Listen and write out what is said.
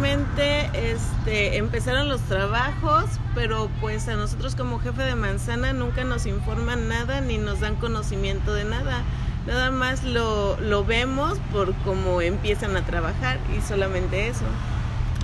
simplemente este, empezaron los trabajos, pero pues a nosotros como jefe de manzana nunca nos informan nada ni nos dan conocimiento de nada. Nada más lo, lo vemos por cómo empiezan a trabajar y solamente eso.